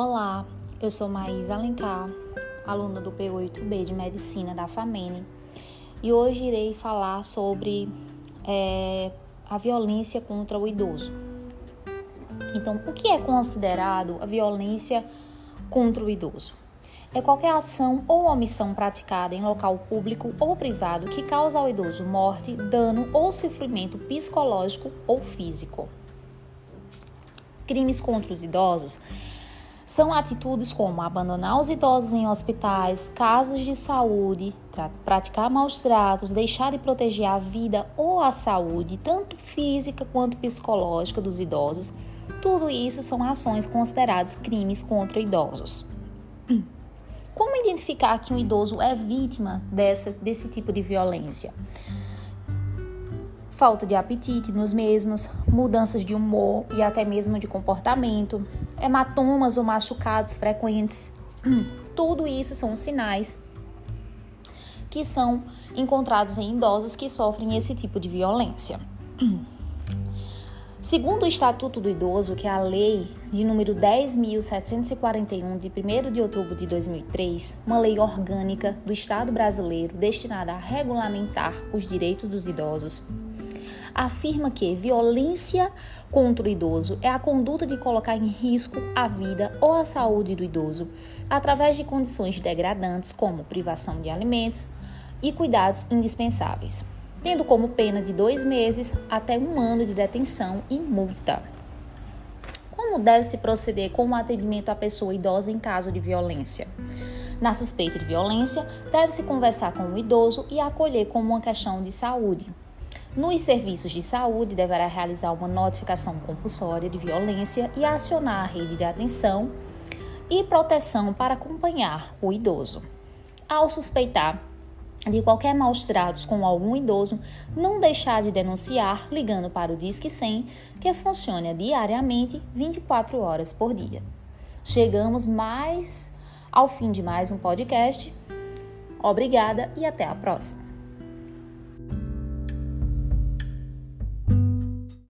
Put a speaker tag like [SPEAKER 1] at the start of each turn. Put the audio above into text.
[SPEAKER 1] Olá, eu sou Maísa Alencar, aluna do P8B de Medicina da FAMENE, e hoje irei falar sobre é, a violência contra o idoso. Então, o que é considerado a violência contra o idoso? É qualquer ação ou omissão praticada em local público ou privado que causa ao idoso morte, dano ou sofrimento psicológico ou físico. Crimes contra os idosos são atitudes como abandonar os idosos em hospitais, casas de saúde, praticar maus tratos, deixar de proteger a vida ou a saúde, tanto física quanto psicológica dos idosos. Tudo isso são ações consideradas crimes contra idosos. Como identificar que um idoso é vítima dessa, desse tipo de violência? Falta de apetite nos mesmos, mudanças de humor e até mesmo de comportamento, hematomas ou machucados frequentes. Tudo isso são sinais que são encontrados em idosos que sofrem esse tipo de violência. Segundo o Estatuto do Idoso, que é a lei de número 10.741 de 1 de outubro de 2003, uma lei orgânica do Estado brasileiro destinada a regulamentar os direitos dos idosos, afirma que violência contra o idoso é a conduta de colocar em risco a vida ou a saúde do idoso através de condições degradantes como privação de alimentos e cuidados indispensáveis, tendo como pena de dois meses até um ano de detenção e multa. Como deve-se proceder com o atendimento à pessoa idosa em caso de violência? Na suspeita de violência, deve-se conversar com o idoso e acolher como uma questão de saúde. Nos serviços de saúde, deverá realizar uma notificação compulsória de violência e acionar a rede de atenção e proteção para acompanhar o idoso. Ao suspeitar de qualquer maus tratos com algum idoso, não deixar de denunciar ligando para o Disque 100, que funciona diariamente 24 horas por dia. Chegamos mais ao fim de mais um podcast. Obrigada e até a próxima.